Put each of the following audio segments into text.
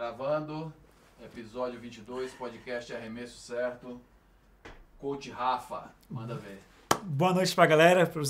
Gravando, episódio 22, podcast Arremesso Certo. Coach Rafa, manda ver. Boa noite para galera, para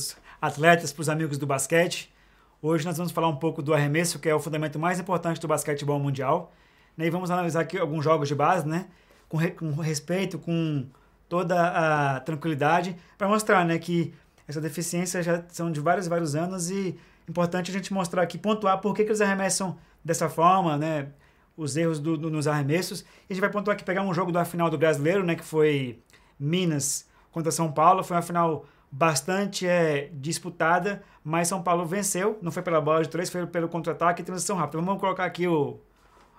atletas, para os amigos do basquete. Hoje nós vamos falar um pouco do arremesso, que é o fundamento mais importante do basquetebol mundial. Né? E vamos analisar aqui alguns jogos de base, né? Com, re com respeito, com toda a tranquilidade, para mostrar né, que essa deficiência já são de vários vários anos e importante a gente mostrar aqui, pontuar por que, que eles arremessam dessa forma, né? Os erros do, do, nos arremessos. E a gente vai pontuar aqui, pegar um jogo da final do Brasileiro, né? Que foi Minas contra São Paulo. Foi uma final bastante é, disputada, mas São Paulo venceu. Não foi pela bola de três, foi pelo contra-ataque e transição rápida. Vamos colocar aqui o,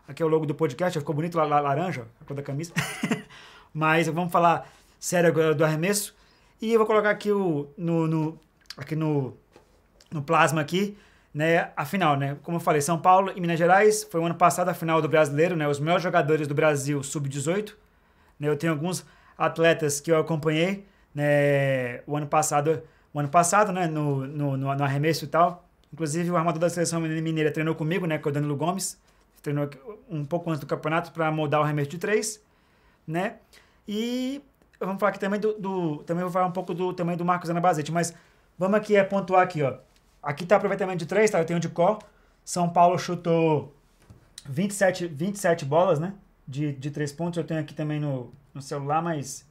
aqui é o logo do podcast, ficou bonito, laranja, a cor da camisa. mas vamos falar sério agora do arremesso. E eu vou colocar aqui o, no, no, aqui no, no plasma aqui, né, a final, né? Como eu falei, São Paulo e Minas Gerais foi o ano passado a final do Brasileiro, né? Os melhores jogadores do Brasil sub-18, né? Eu tenho alguns atletas que eu acompanhei, né, o ano passado, o ano passado, né, no, no, no arremesso e tal. Inclusive o armador da seleção mineira treinou comigo, né, é o Danilo Gomes. Treinou um pouco antes do campeonato para moldar o arremesso de três, né? E vamos falar aqui também do, do, também vou falar um pouco do também do Marcos Anabazete, mas vamos aqui é pontuar aqui, ó. Aqui tá aproveitamento de três, tá? Eu tenho de cor. São Paulo chutou 27, 27 bolas, né? De, de três pontos. Eu tenho aqui também no, no celular, mas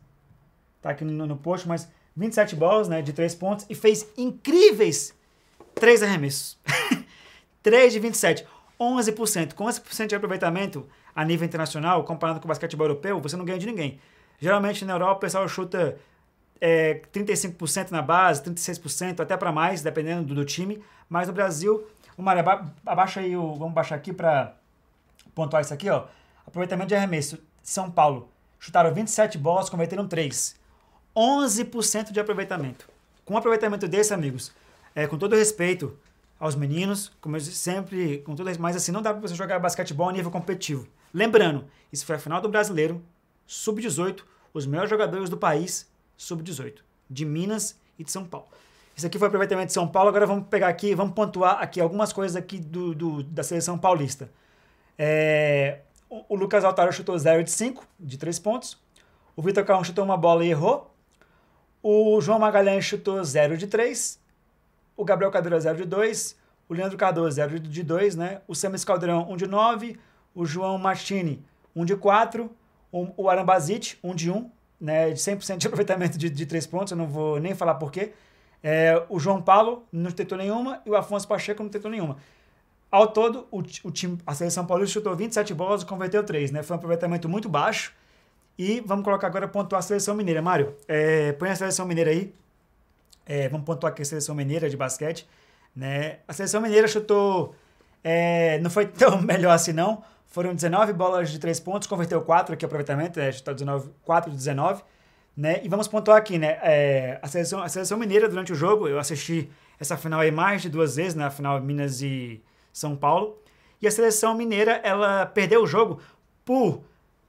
tá aqui no, no post, mas 27 bolas, né? De três pontos e fez incríveis três arremessos. 3 de 27. 11%. Com 11% de aproveitamento a nível internacional, comparado com o basquetebol europeu, você não ganha de ninguém. Geralmente na Europa o pessoal chuta é, 35% na base, 36%, até para mais, dependendo do, do, time. Mas no Brasil, o Mário, abaixa aí o. Vamos baixar aqui para pontuar isso aqui, ó. Aproveitamento de arremesso. São Paulo. Chutaram 27 bolas, converteram 3. 11% de aproveitamento. Com um aproveitamento desse, amigos, é, com todo respeito aos meninos, como eu sempre, com todo mas assim, não dá para você jogar basquetebol a nível competitivo. Lembrando, isso foi a final do Brasileiro, sub-18, os melhores jogadores do país sub-18, de Minas e de São Paulo. Isso aqui foi aproveitamento de São Paulo, agora vamos pegar aqui, vamos pontuar aqui algumas coisas aqui do, do da seleção paulista. É, o, o, Lucas Altaro chutou 0 de 5, de 3 pontos. O Vitor Calão chutou uma bola e errou. O João Magalhães chutou 0 de 3. O Gabriel Cadeira 0 de 2. O Leandro Cardoso 0 de 2, né? O Samus Caldeirão 1 de 9. O João Martini 1 de 4. O, o Arambazite 1 de 1 né, de 100% de aproveitamento de, de três pontos, eu não vou nem falar porquê. É, o João Paulo não tentou nenhuma e o Afonso Pacheco não tentou nenhuma. Ao todo, o, o time, a seleção paulista chutou 27 bolas e converteu 3, né? Foi um aproveitamento muito baixo. E vamos colocar agora pontuar a seleção mineira. Mário, é, põe a seleção mineira aí. É, vamos pontuar aqui a seleção mineira de basquete. Né? A seleção mineira chutou. É, não foi tão melhor assim, não. Foram 19 bolas de 3 pontos, converteu 4 aqui, aproveitamento, é, está 19, 4 de 19. Né? E vamos pontuar aqui, né? É, a, seleção, a seleção mineira, durante o jogo, eu assisti essa final aí mais de duas vezes, na né? final Minas e São Paulo. E a seleção mineira, ela perdeu o jogo por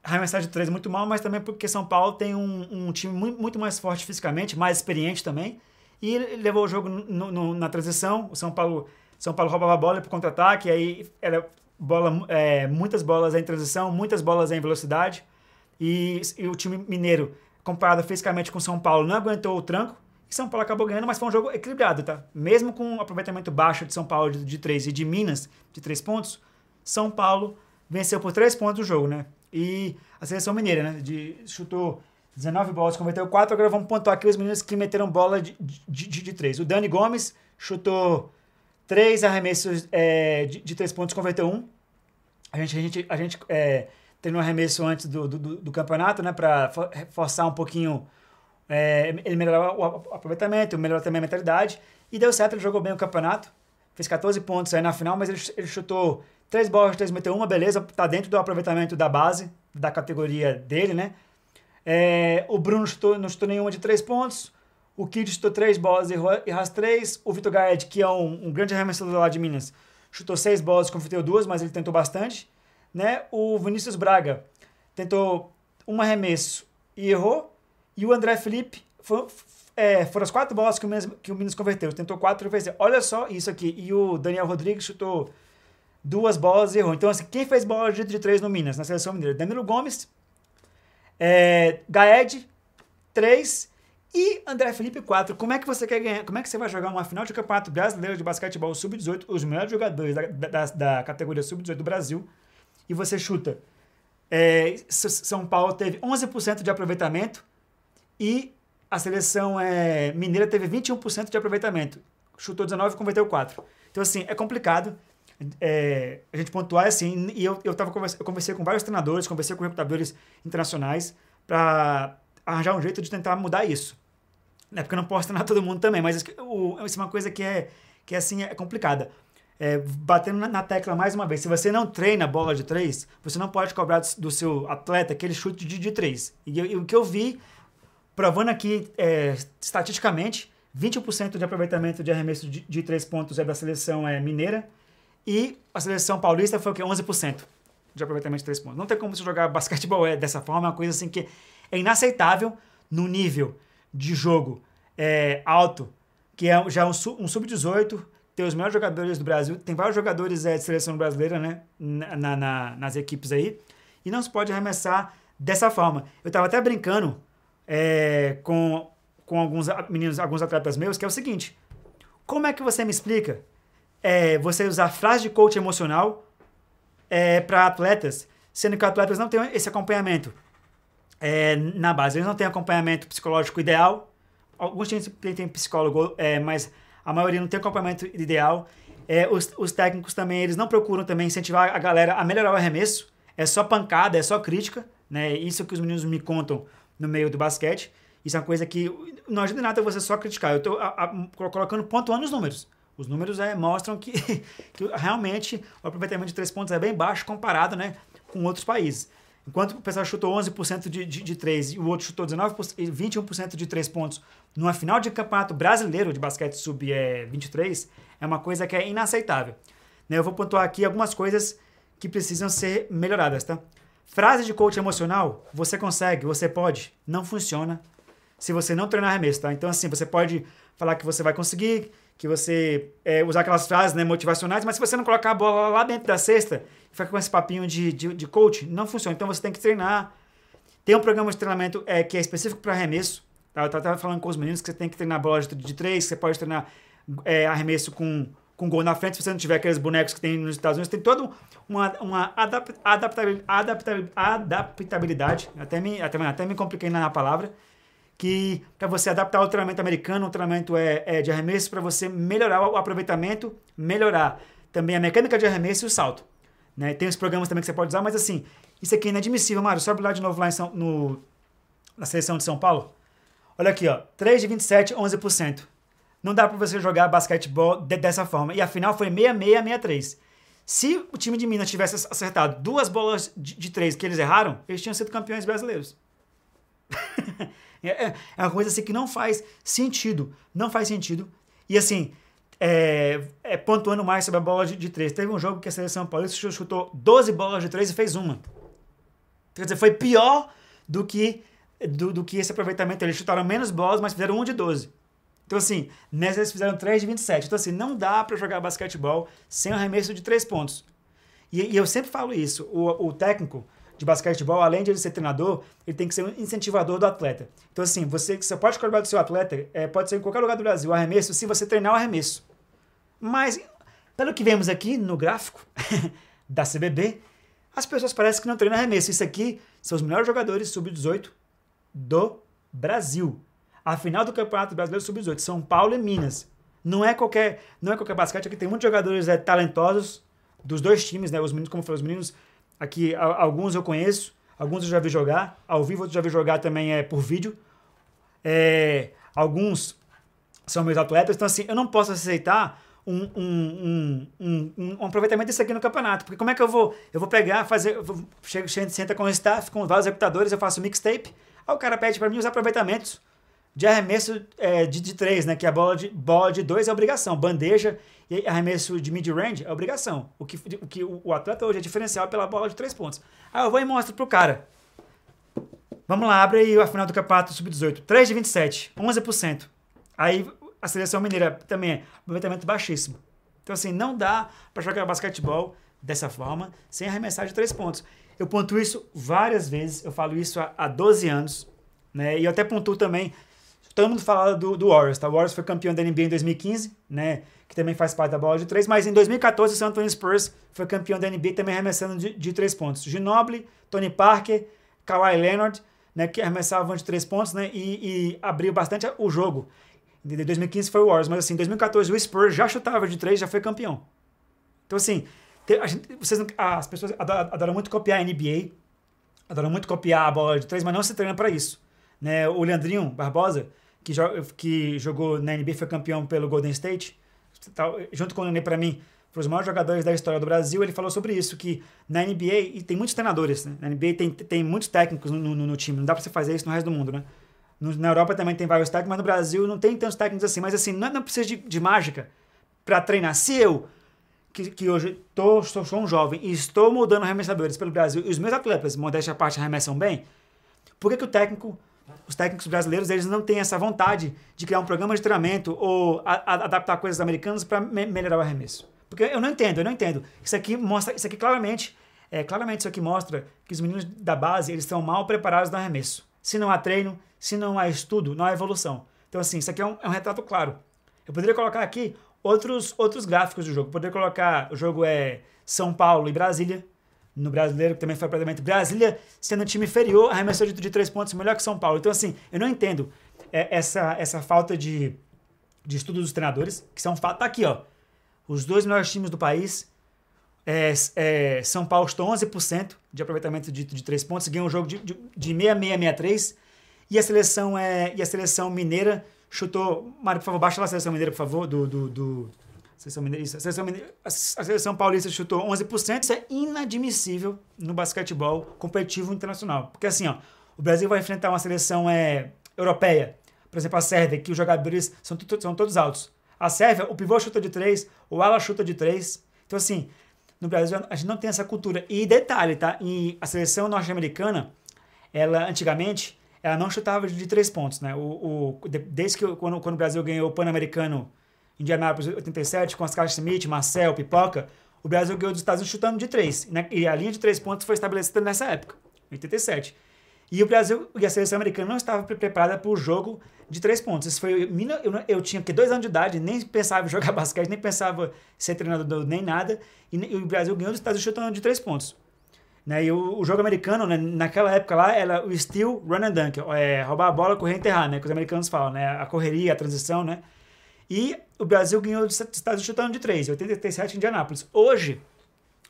arremessar de três muito mal, mas também porque São Paulo tem um, um time muito, muito, mais forte fisicamente, mais experiente também. E levou o jogo no, no, na transição. O São Paulo, São Paulo roubava a bola para contra-ataque, aí era bola, é, muitas bolas em transição, muitas bolas em velocidade. E, e, o time mineiro, comparado fisicamente com São Paulo, não aguentou o tranco. E São Paulo acabou ganhando, mas foi um jogo equilibrado, tá? Mesmo com o aproveitamento baixo de São Paulo de, de 3 e de Minas de 3 pontos, São Paulo venceu por 3 pontos o jogo, né? E a seleção mineira, né? De, chutou 19 bolas, converteu 4. Agora vamos pontuar aqui os meninos que meteram bola de, de, de, de 3. O Dani Gomes chutou Três arremessos é, de, de, três pontos, converteu um. A gente, a gente, a gente é, teve um arremesso antes do, do, do campeonato, né? Para forçar um pouquinho, é, ele melhorar o aproveitamento, melhorar também a mentalidade. E deu certo, ele jogou bem o campeonato. Fez 14 pontos aí na final, mas ele, ele chutou três bolas, três meteu uma, beleza. Tá dentro do aproveitamento da base, da categoria dele, né? É, o Bruno chutou, não chutou nenhuma de três pontos. O Kid chutou três bolas e errou três. O Vitor Gaed, que é um, um, grande arremessador lá de Minas, chutou seis bolas e converteu duas, mas ele tentou bastante. Né? O Vinícius Braga tentou um arremesso e errou. E o André Felipe foi, é, foram as quatro bolas que o, Minas, que o Minas converteu. Tentou quatro vezes. Olha só isso aqui. E o Daniel Rodrigues chutou duas bolas e errou. Então, assim, quem fez bola de, de três no Minas, na seleção mineira? Danilo Gomes, é, Gaed, três e André Felipe, quatro. Como é que você quer ganhar? Como é que você vai jogar uma final de campeonato brasileiro de basquetebol sub-18, os melhores jogadores da, da, da categoria sub-18 do Brasil, e você chuta? É, São Paulo teve 11% de aproveitamento e a seleção é, mineira teve 21% de aproveitamento. Chutou 19 e converteu 4. Então, assim, é complicado é, a gente pontuar assim. E eu, eu, tava, eu conversei com vários treinadores, conversei com recrutadores internacionais para arranjar um jeito de tentar mudar isso. Né? Porque eu não posso treinar todo mundo também, mas isso, é uma coisa que é, que é, assim, é complicada. É, batendo na, na, tecla mais uma vez, se você não treina bola de três, você não pode cobrar do, do seu atleta aquele chute de, de três. E, e, o que eu vi, provando aqui é, estatisticamente, 20% de aproveitamento de arremesso de, de três pontos é da seleção é, mineira, e a seleção paulista foi o que? 11% de aproveitamento de três pontos. Não tem como você jogar basquetebol é, dessa forma, é uma coisa assim que é inaceitável no nível de jogo é, alto, que é já um, um sub-18, tem os melhores jogadores do Brasil, tem vários jogadores é, de seleção brasileira né, na, na, nas equipes aí, e não se pode arremessar dessa forma. Eu estava até brincando é, com, com alguns meninos, alguns atletas meus, que é o seguinte: como é que você me explica é, você usar frase de coach emocional é, para atletas, sendo que atletas não têm esse acompanhamento é, na base. Eles não têm acompanhamento psicológico ideal. Alguns têm, têm psicólogo, é, mas a maioria não tem acompanhamento ideal. É, os, os, técnicos também, eles não procuram também incentivar a galera a melhorar o arremesso. É só pancada, é só crítica. Né? Isso que os meninos me contam no meio do basquete. Isso é uma coisa que não ajuda nada você só criticar. Eu estou colocando, pontuando os números. Os números é, mostram que, que realmente o aproveitamento de três pontos é bem baixo comparado né, com outros países. Enquanto o pessoal chutou 11% de, de, de 3 e o outro chutou 19%, 21% de 3 pontos numa final de campeonato brasileiro de basquete sub-23, é, é uma coisa que é inaceitável. Né, eu vou pontuar aqui algumas coisas que precisam ser melhoradas, tá? Frase de coach emocional, você consegue, você pode, não funciona se você não treinar arremesso, tá? Então, assim, você pode falar que você vai conseguir, que você é, usar aquelas frases né, motivacionais, mas se você não colocar a bola lá dentro da cesta ficar com esse papinho de, de, de, coach, não funciona. Então você tem que treinar. Tem um programa de treinamento é, que é específico para arremesso. Tá? Eu estava falando com os meninos que você tem que treinar bola de, de três, você pode treinar é, arremesso com, com gol na frente, se você não tiver aqueles bonecos que tem nos Estados Unidos, tem toda uma, uma adaptabilidade, adaptabilidade, adaptabilidade, até me, até, até me compliquei na palavra, que para você adaptar o treinamento americano, o treinamento é, é de arremesso, para você melhorar o aproveitamento, melhorar também a mecânica de arremesso e o salto. Né? Tem os programas também que você pode usar, mas assim, isso aqui é inadmissível, Mário. Sobe lá de novo lá em São, no, na seleção de São Paulo. Olha aqui, ó, 3 de 27, 11%. Não dá para você jogar basquetebol de, dessa forma. E a final foi 66 63. Se o time de Minas tivesse acertado duas bolas de, de três que eles erraram, eles tinham sido campeões brasileiros. É, é, é uma coisa assim que não faz sentido. Não faz sentido. E assim, é, é, pontuando mais sobre a bola de, de três. Teve um jogo que a seleção paulista chutou 12 bolas de três e fez uma. Quer dizer, foi pior do que, do, do que esse aproveitamento. Eles chutaram menos bolas, mas fizeram um de 12. Então, assim, nessa eles fizeram 3 de 27. Então, assim, não dá para jogar basquetebol sem um arremesso de três pontos. E, e eu sempre falo isso. O, o técnico, de basquetebol, além de ele ser treinador, ele tem que ser um incentivador do atleta. Então, assim, você, você pode cobrar do seu atleta, é, pode ser em qualquer lugar do Brasil, arremesso, se você treinar o arremesso. Mas, pelo que vemos aqui no gráfico da CBB, as pessoas parecem que não treinam arremesso. Isso aqui são os melhores jogadores sub-18 do Brasil. A final do Campeonato Brasileiro Sub-18, São Paulo e Minas. Não é qualquer, não é qualquer basquete, aqui tem muitos jogadores é, talentosos dos dois times, né? Os meninos, como falei, os meninos Aqui, alguns eu conheço, alguns eu já vi jogar, ao vivo eu já vi jogar também é, por vídeo. É, alguns são meus atletas, então assim, eu não posso aceitar um, um, um, um, aproveitamento disso aqui no campeonato. Porque como é que eu vou? Eu vou pegar, fazer. Vou, chego, senta com o staff, com vários executadores, eu faço mixtape. Aí o cara pede para mim os aproveitamentos de arremesso é, de, de três, né? Que a bola de, bola de dois é obrigação. Bandeja e arremesso de mid-range é obrigação. O que, o que o atleta hoje é diferencial pela bola de três pontos. Aí eu vou e mostro pro cara. Vamos lá, abre aí a final do campeonato sub-18. 3 de 27, 11%. Aí a seleção mineira também é aproveitamento baixíssimo. Então, assim, não dá para jogar basquetebol dessa forma, sem arremessar de três pontos. Eu pontuo isso várias vezes, eu falo isso há, há 12 anos, né? E eu até pontuo também, todo mundo fala do, do Warriors, tá? O Warriors foi campeão da NBA em 2015, né? Que também faz parte da bola de três, mas em 2014 o San Antonio Spurs foi campeão da NBA também arremessando de, de três pontos. Ginobili, Tony Parker, Kawhi Leonard, né? Que arremessavam de três pontos, né? E, e abriu bastante o jogo. Em 2015 foi o Warriors, mas assim, em 2014 o Spurs já chutava de três, já foi campeão. Então assim, gente, vocês, as pessoas adoram, muito copiar a NBA, adoram muito copiar a bola de três, mas não se treinam para isso. Né? O Leandrinho Barbosa, que, jo que jogou na NBA, foi campeão pelo Golden State, junto com o Nenê, para mim, para os maiores jogadores da história do Brasil, ele falou sobre isso, que na NBA, e tem muitos treinadores, né? na NBA tem, tem muitos técnicos no, no, no time, não dá para você fazer isso no resto do mundo, né? No, na Europa também tem vários técnicos, mas no Brasil não tem tantos técnicos assim. Mas assim, não, não precisa de, de mágica para treinar. Se eu que, que hoje tô, sou, sou um jovem e estou mudando arremessadores pelo Brasil e os meus atletas, modéstia à parte, arremessam bem, por que, que o técnico, os técnicos brasileiros, eles não têm essa vontade de criar um programa de treinamento ou a, a, adaptar coisas americanas para me, melhorar o arremesso? Porque eu não entendo, eu não entendo. Isso aqui mostra, isso aqui claramente, é, claramente isso aqui mostra que os meninos da base, eles estão mal preparados no arremesso. Se não há treino, se não há estudo, não há evolução. Então assim, isso aqui é um, é um retrato claro. Eu poderia colocar aqui outros, outros gráficos do jogo. Poder colocar, o jogo é São Paulo e Brasília. No brasileiro, que também foi praticamente Brasília, sendo um time inferior, arremessou de, de três pontos melhor que São Paulo. Então, assim, eu não entendo é, essa, essa falta de, de estudo dos treinadores, que são fato. Tá aqui, ó. Os dois melhores times do país. É, é, São Paulo estou 11% de aproveitamento de, de três pontos, ganhou um jogo de, de, de 6-6-6-3. E a seleção é, e a seleção mineira chutou. Mário, por favor, baixa lá a seleção mineira, por favor, do. do, do seleção mineira, isso, a, seleção mineira, a seleção paulista chutou 11%. Isso é inadmissível no basquetebol competitivo internacional. Porque assim, ó, o Brasil vai enfrentar uma seleção é, europeia, por exemplo, a Sérvia, que os jogadores são, são todos altos. A Sérvia, o pivô chuta de 3, o ala chuta de 3. Então, assim, no Brasil a gente não tem essa cultura. E detalhe, tá? E a seleção norte-americana, ela antigamente ela não chutava de três pontos, né? O, o, desde que quando, quando o Brasil ganhou o Pan-Americano Indianápolis 87, com as caixas Smith, Marcel, Pipoca, o Brasil ganhou dos Estados Unidos chutando de três. Né? E a linha de três pontos foi estabelecida nessa época, 87. E o Brasil e a seleção americana não estava preparada para o jogo de três pontos. Isso foi, eu, eu tinha que dois anos de idade, nem pensava em jogar basquete, nem pensava em ser treinador, nem nada. E, e o Brasil ganhou dos Estados Unidos chutando de três pontos. Né? E o, o jogo americano, né, naquela época lá, era o steal, run and dunk. É, roubar a bola, correr e enterrar, né? Que os americanos falam, né? A correria, a transição, né? E o Brasil ganhou dos Estados chutando de 3, 87 em Indianápolis. Hoje,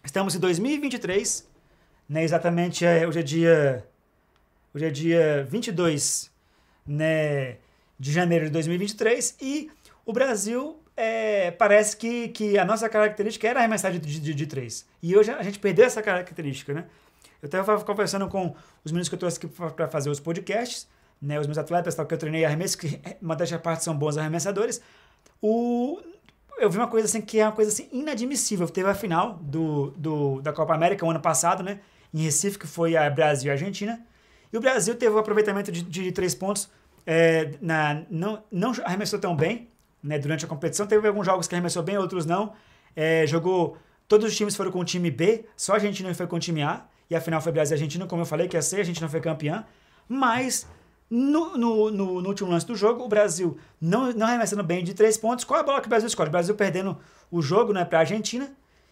estamos em 2023, né? Exatamente, é, hoje é dia... Hoje é dia 22 né, de janeiro de 2023 e o Brasil é, parece que, que a nossa característica era arremessar de, de, de três. E hoje a gente perdeu essa característica, né? Eu estava conversando com os meninos que eu trouxe aqui para fazer os podcasts, né? Os meus atletas, tal, que eu treinei arremesso, que uma das partes são bons arremessadores. O, eu vi uma coisa assim que é uma coisa assim inadmissível. Teve a final do, do, da Copa América o ano passado, né? Em Recife, que foi a Brasil e a Argentina. E o Brasil teve um aproveitamento de, de três pontos. É, na, não, não arremessou tão bem, né, durante a competição. Teve alguns jogos que arremessou bem, outros não. É, jogou. Todos os times foram com o time B, só a Argentina foi com o time A. E a final foi Brasil e Argentina, como eu falei, que ia ser, a gente não foi campeã. Mas no, no, no, no, último lance do jogo, o Brasil não, não arremessando bem de três pontos. Qual é a bola que o Brasil escolhe? O Brasil perdendo o jogo né, para a Argentina.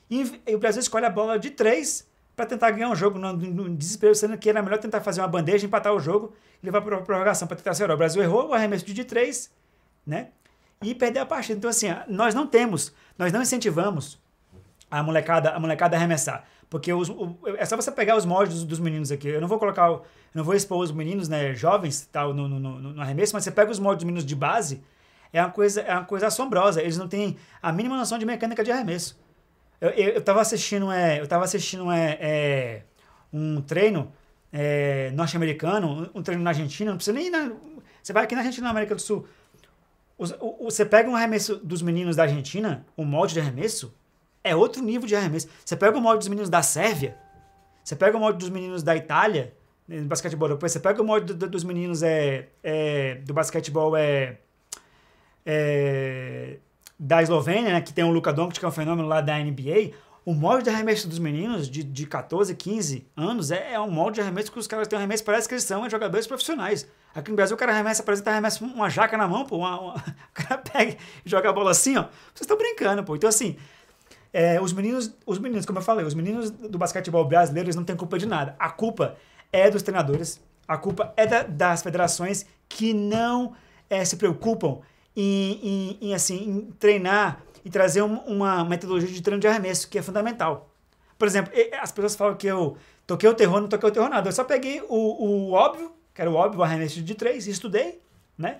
E, e, o Brasil escolhe a bola de três para tentar ganhar um jogo no, no, desespero, sendo que era melhor tentar fazer uma bandeja, empatar o jogo e levar para a prorrogação para tentar ser. O Brasil errou o arremesso de três, né? e perder a partida. Então, assim, nós não temos, nós não incentivamos a molecada, a molecada a arremessar. Porque os, o, é só você pegar os moldes dos, dos, meninos aqui. Eu não vou colocar, eu não vou expor os meninos, né, jovens, tal, no, no, no, no arremesso, mas você pega os moldes dos meninos de base, é uma coisa, é uma coisa assombrosa. Eles não têm a mínima noção de mecânica de arremesso. Eu, eu, eu tava assistindo, é, eu tava assistindo é, é um treino é, norte-americano, um treino na Argentina, não precisa nem ir na, Você vai aqui na Argentina, na América do Sul. Você pega um arremesso dos meninos da Argentina, um molde de arremesso, é outro nível de arremesso. Você pega o molde dos meninos da Sérvia, você pega o molde dos meninos da Itália, no basquetebol europeu, você pega o molde do, dos meninos é, é, do basquetebol é, é, da Eslovênia, né, que tem o Luka Doncic, que é um fenômeno lá da NBA, o molde de arremesso dos meninos de, de 14, 15 anos é, é um molde de arremesso que os caras têm um arremesso, parece que eles são jogadores profissionais. Aqui no Brasil o cara arremessa, tá arremessa uma jaca na mão, pô. Uma, uma, o cara pega e joga a bola assim, ó. Vocês estão brincando, pô. Então, assim, é, os meninos, os meninos, como eu falei, os meninos do basquetebol brasileiro, eles não têm culpa de nada. A culpa é dos treinadores, a culpa é da, das federações que não é, se preocupam em, em, em, assim, em treinar e trazer um, uma metodologia de treino de arremesso, que é fundamental. Por exemplo, as pessoas falam que eu toquei o terror, não toquei o terror nada. Eu só peguei o, o óbvio, que era o óbvio, o arremesso de três, e estudei, né?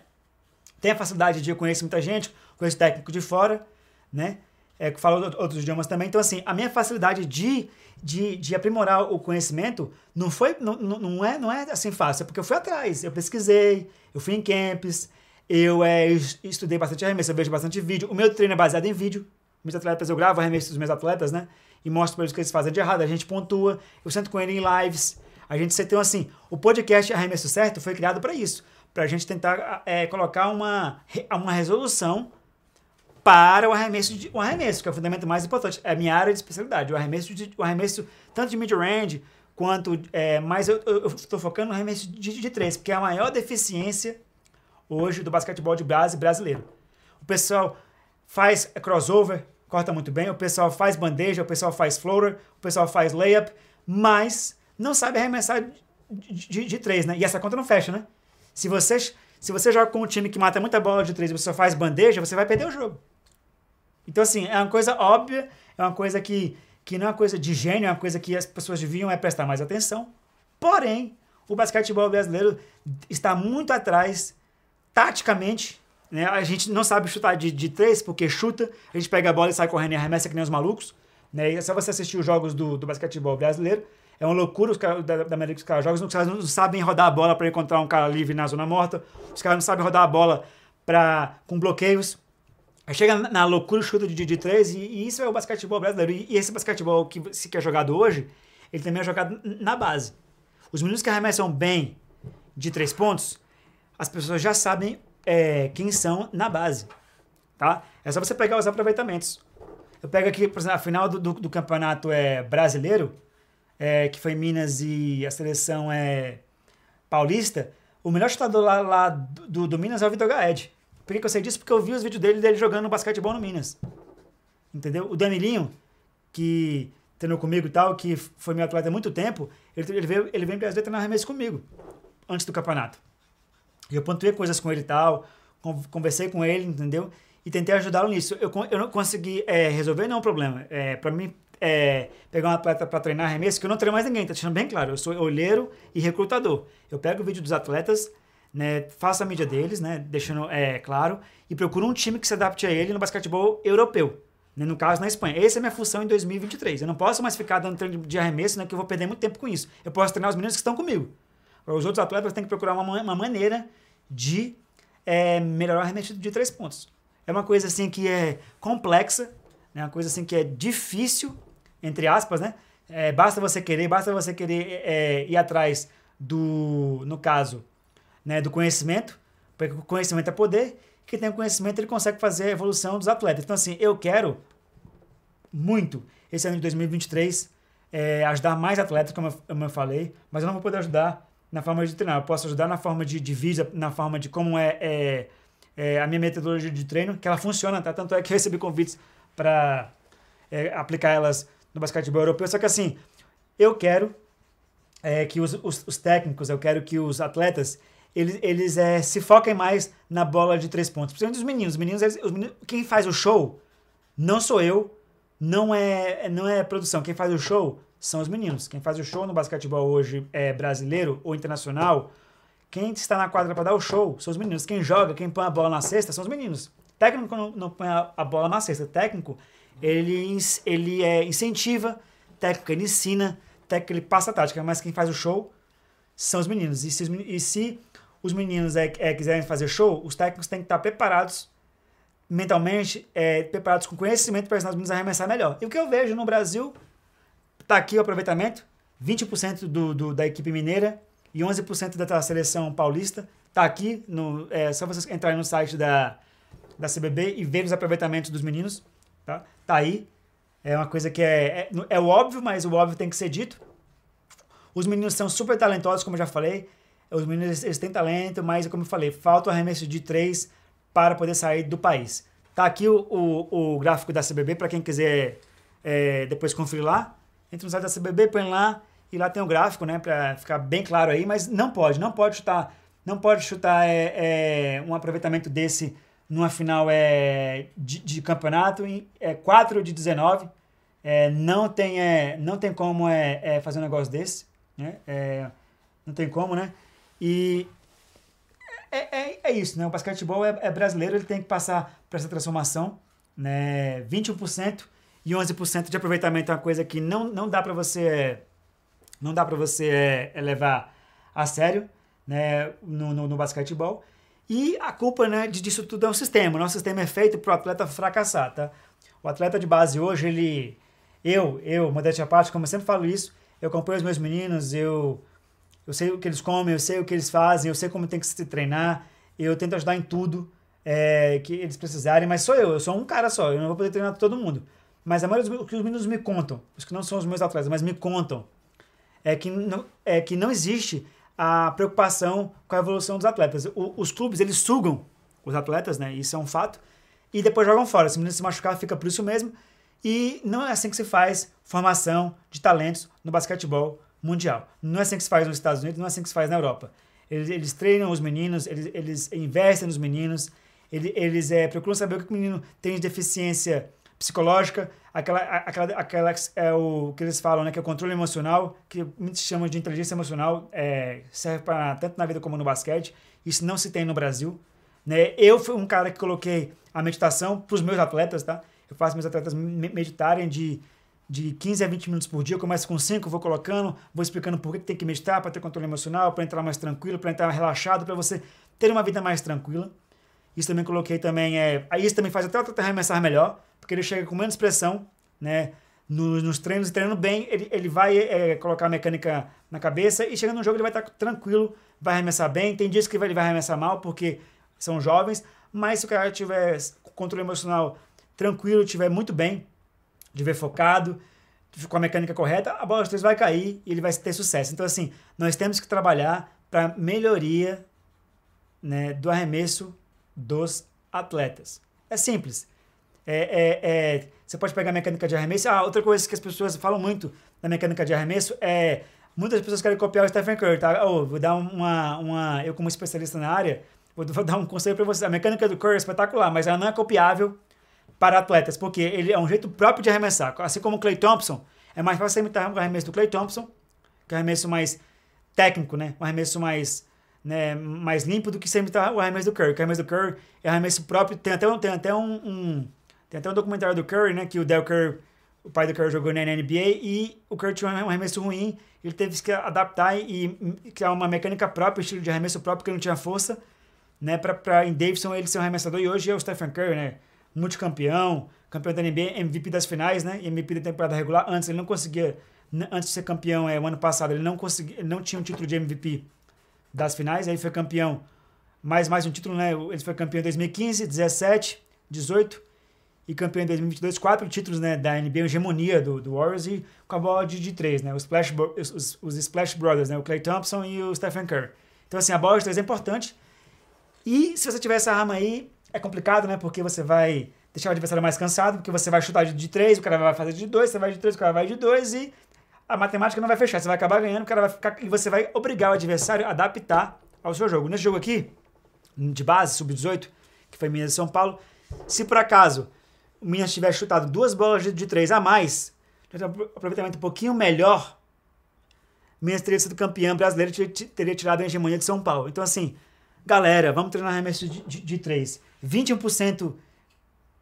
Tenho a facilidade de conhecer muita gente, conheço técnico de fora, né? É, que fala outros idiomas também. Então, assim, a minha facilidade de, de, de aprimorar o conhecimento não foi, não, não, é, não é assim fácil, é porque eu fui atrás, eu pesquisei, eu fui em camps, eu é, estudei bastante arremesso, eu vejo bastante vídeo. O meu treino é baseado em vídeo. Meus atletas, eu gravo arremesso dos meus atletas, né? E mostro para eles o que eles fazem de errado. A gente pontua, eu sento com ele em lives. A gente se então assim, o podcast Arremesso Certo foi criado para isso, para a gente tentar é, colocar uma, uma resolução para o arremesso, de, o arremesso, que é o fundamento mais importante. É a minha área de especialidade, o arremesso, de, o arremesso tanto de mid-range quanto, é, mas eu estou focando no arremesso de, de três, porque é a maior deficiência hoje do basquetebol de base brasileiro. O pessoal faz crossover, corta muito bem, o pessoal faz bandeja, o pessoal faz floater, o pessoal faz layup, mas não sabe arremessar de, de, de, três, né? E essa conta não fecha, né? Se você, se você joga com um time que mata muita bola de três e você só faz bandeja, você vai perder o jogo. Então, assim, é uma coisa óbvia, é uma coisa que, que não é uma coisa de gênio, é uma coisa que as pessoas deviam é prestar mais atenção. Porém, o basquetebol brasileiro está muito atrás taticamente, né? A gente não sabe chutar de, de três, porque chuta, a gente pega a bola e sai correndo e arremessa que nem os malucos. Né? E é só você assistir os jogos do, do basquetebol brasileiro. É uma loucura os caras, da, da maneira que os caras jogam. Os caras não sabem rodar a bola para encontrar um cara livre na zona morta. Os caras não sabem rodar a bola pra, com bloqueios. Aí chega na loucura o chute de, de três, e, e, isso é o basquetebol brasileiro. E, e, esse basquetebol que, que é jogado hoje, ele também é jogado na base. Os meninos que arremessam bem de três pontos, as pessoas já sabem é, quem são na base. Tá? É só você pegar os aproveitamentos. Eu pego aqui, por exemplo, a final do, do, do campeonato é brasileiro, é, que foi Minas e a seleção é paulista. O melhor chutador lá, lá do, do, Minas é o Vitor Gaed. Por que, que eu sei disso? Porque eu vi os vídeos dele, dele jogando basquetebol no Minas. Entendeu? O Danilinho, que treinou comigo e tal, que foi meu atleta há muito tempo, ele, ele veio, ele veio em Brasília treinar arremesso comigo, antes do campeonato. Eu pontuei coisas com ele e tal, conversei com ele, entendeu? E tentei ajudá-lo nisso. Eu, eu não consegui é, resolver nenhum problema. É, para mim, é, pegar um atleta para treinar arremesso, que eu não treino mais ninguém, tá deixando bem claro. Eu sou olheiro e recrutador. Eu pego o vídeo dos atletas, né, faço a mídia deles, né, deixando é, claro, e procuro um time que se adapte a ele no basquetebol europeu. Né, no caso, na Espanha. Essa é a minha função em 2023. Eu não posso mais ficar dando treino de arremesso, né, que eu vou perder muito tempo com isso. Eu posso treinar os meninos que estão comigo. Os outros atletas têm que procurar uma, uma maneira de é, melhorar o arremesso de três pontos. É uma coisa assim que é complexa, é uma coisa assim que é difícil, entre aspas, né? É, basta você querer, basta você querer é, ir atrás do, no caso, né, do conhecimento, porque o conhecimento é poder, quem tem conhecimento ele consegue fazer a evolução dos atletas. Então assim, eu quero muito esse ano de 2023 é, ajudar mais atletas, como eu, como eu falei, mas eu não vou poder ajudar na forma de treinar. Eu posso ajudar na forma de, de na forma de como é, é, é, a minha metodologia de treino, que ela funciona, tá? Tanto é que eu recebi convites para é, aplicar elas no basquetebol europeu. Só que assim, eu quero é, que os, os, os, técnicos, eu quero que os atletas, eles, eles é, se foquem mais na bola de três pontos. Principalmente os meninos. Os meninos, eles, os meninos, quem faz o show não sou eu, não é, não é produção. Quem faz o show são os meninos. Quem faz o show no basquetebol hoje é brasileiro ou internacional. Quem está na quadra para dar o show são os meninos. Quem joga, quem põe a bola na cesta são os meninos. Técnico não, não põe a, a, bola na cesta. Técnico, ele, ele é, incentiva, técnico ele ensina, técnico ele passa a tática, mas quem faz o show são os meninos. E se, e se os meninos é, é, quiserem fazer show, os técnicos têm que estar preparados mentalmente, é, preparados com conhecimento para ensinar os meninos a arremessar melhor. E o que eu vejo no Brasil Está aqui o aproveitamento, 20% do, do, da equipe mineira e 11% da seleção paulista. Está aqui, no, é só vocês entrarem no site da, da CBB e ver os aproveitamentos dos meninos. Tá, tá aí. É uma coisa que é, é, é óbvio, mas o óbvio tem que ser dito. Os meninos são super talentosos, como eu já falei. Os meninos eles têm talento, mas como eu falei, falta o arremesso de três para poder sair do país. Tá aqui o, o, o gráfico da CBB para quem quiser é, depois conferir lá. Entra no site da CBB, põe lá e lá tem o um gráfico, né, para ficar bem claro aí. Mas não pode, não pode chutar, não pode chutar é, é, um aproveitamento desse numa final é, de, de campeonato em é, 4 de 19. É, não, tem, é, não tem como é, é, fazer um negócio desse. Né? É, não tem como, né? E é, é, é isso, né? O basquetebol é, é, brasileiro, ele tem que passar por essa transformação. Né? 21% e 11% de aproveitamento é uma coisa que não, não dá para você não dá para você é, é, levar a sério né? no, no, no basquetebol. E a culpa né, disso tudo é o sistema. Nosso sistema é feito para o atleta fracassar, tá? O atleta de base hoje, ele... Eu, eu, modéstia à parte, como eu sempre falo isso, eu acompanho os meus meninos, eu, eu sei o que eles comem, eu sei o que eles fazem, eu sei como tem que se treinar, eu tento ajudar em tudo é, que eles precisarem, mas sou eu, eu sou um cara só, eu não vou poder treinar todo mundo. Mas a maioria dos que os meninos me contam, os que não são os meus atletas, mas me contam, é que não, é que não existe a preocupação com a evolução dos atletas. O, os clubes, eles sugam os atletas, né? Isso é um fato. E depois jogam fora. Se o menino se machucar, fica por isso mesmo. E não é assim que se faz formação de talentos no basquetebol mundial. Não é assim que se faz nos Estados Unidos, não é assim que se faz na Europa. Eles, eles treinam os meninos, eles, eles investem nos meninos, eles, eles é, procuram saber o que o menino tem de deficiência psicológica, aquela, aquela, aquela é o que eles falam, né, que é o controle emocional, que muitos chamam de inteligência emocional, é, serve para tanto na vida como no basquete. Isso não se tem no Brasil. Né? Eu fui um cara que coloquei a meditação para os meus atletas, tá? Eu faço meus atletas meditarem de, de 15 a 20 minutos por dia. Eu começo com 5, vou colocando, vou explicando por que tem que meditar, para ter controle emocional, para entrar mais tranquilo, para entrar relaxado, para você ter uma vida mais tranquila. Isso também coloquei também, é, isso também faz até o atleta arremessar melhor, porque ele chega com menos pressão, né? Nos, nos treinos, treinando bem, ele, ele vai é, colocar a mecânica na cabeça e chegando no jogo ele vai estar tranquilo, vai arremessar bem. Tem dias que ele vai arremessar mal porque são jovens, mas se o cara tiver controle emocional tranquilo, tiver muito bem, tiver focado, com a mecânica correta, a bola de três vai cair e ele vai ter sucesso. Então, assim, nós temos que trabalhar para melhoria né, do arremesso dos atletas. É simples. É, é, é, você pode pegar a mecânica de arremesso. Ah, outra coisa que as pessoas falam muito da mecânica de arremesso é. Muitas pessoas querem copiar o Stephen Curry, tá? Oh, vou dar uma, uma. Eu, como especialista na área, vou, vou dar um conselho para você. A mecânica do Curry é espetacular, mas ela não é copiável para atletas, porque ele é um jeito próprio de arremessar. Assim como o Clay Thompson, é mais fácil imitar o arremesso do Clay Thompson, que é um arremesso mais técnico, né? Um arremesso mais né, mais limpo do que sempre tá o arremesso do Curry. O arremesso do Curry é arremesso próprio. Tem até, um, tem até um, um, tem até um documentário do Curry, né, que o Del Curry, o pai do Curry jogou na NBA e o Curry tinha um arremesso ruim. Ele teve que adaptar e, criar uma mecânica própria, estilo de arremesso próprio, porque não tinha força, né, para em Davidson ele ser um arremessador. E hoje é o Stephen Curry, né, multicampeão, campeão da NBA, MVP das finais, né, MVP da temporada regular. Antes ele não conseguia, antes de ser campeão, é, o ano passado, ele não conseguia, ele não tinha um título de MVP das finais, aí foi campeão, mais mais um título, né? Ele foi campeão em 2015, 17, 18 e campeão em 2022, quatro títulos né, da NBA, hegemonia do, do Warriors e com a bola de, de três, né? Os Splash, os, os Splash Brothers, né? O Clay Thompson e o Stephen Curry. Então, assim, a bola de três é importante. E se você tiver essa arma aí, é complicado, né? Porque você vai deixar o adversário mais cansado, porque você vai chutar de, de três, o cara vai fazer de dois, você vai de três, o cara vai de dois e a matemática não vai fechar. Você vai acabar ganhando, o cara vai ficar. E você vai obrigar o adversário a adaptar ao seu jogo. Nesse jogo aqui, de base, sub-18, que foi Minas e São Paulo, se por acaso o Minas tivesse chutado duas bolas de, três a mais, aproveitamento um pouquinho melhor, Minas teria sido campeão brasileiro e teria tirado a hegemonia de São Paulo. Então, assim, galera, vamos treinar arremesso de, 3. 21%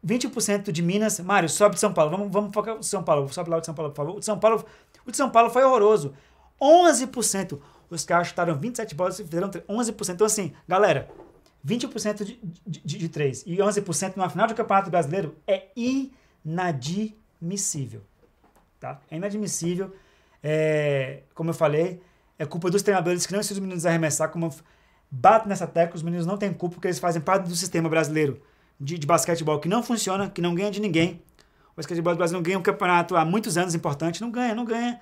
20% de Minas. Mário, sobe de São Paulo. Vamos, vamos focar o São Paulo. Sobe lá de São Paulo, por favor. O de São Paulo, o de São Paulo foi horroroso. 11%. Os caras chutaram 27 bolas e fizeram 11%. Então, assim, galera, 20% de, de, de, de 3 e 11% numa final de campeonato brasileiro é inadmissível. Tá? É inadmissível. É, como eu falei, é culpa dos treinadores que não ensinam os meninos a arremessar. Como eu bato nessa tecla, os meninos não têm culpa porque eles fazem parte do sistema brasileiro de, de basquetebol que não funciona, que não ganha de ninguém. Basquetebol do Brasil não ganha um campeonato há muitos anos importante. Não ganha, não ganha.